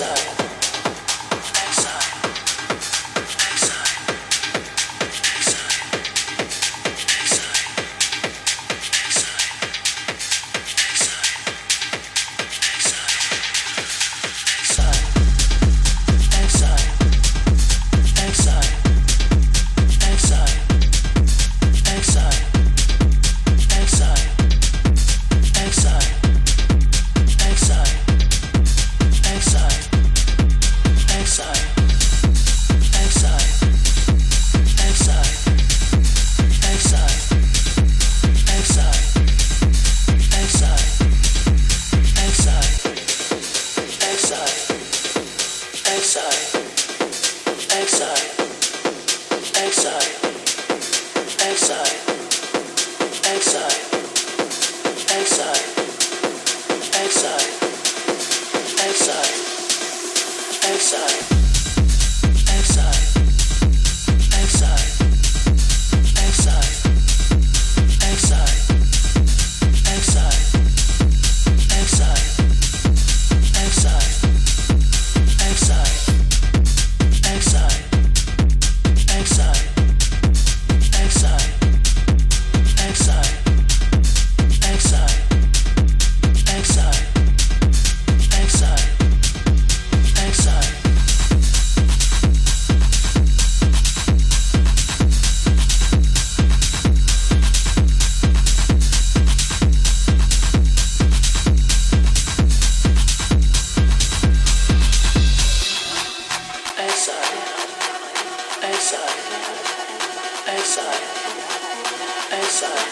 side. Inside.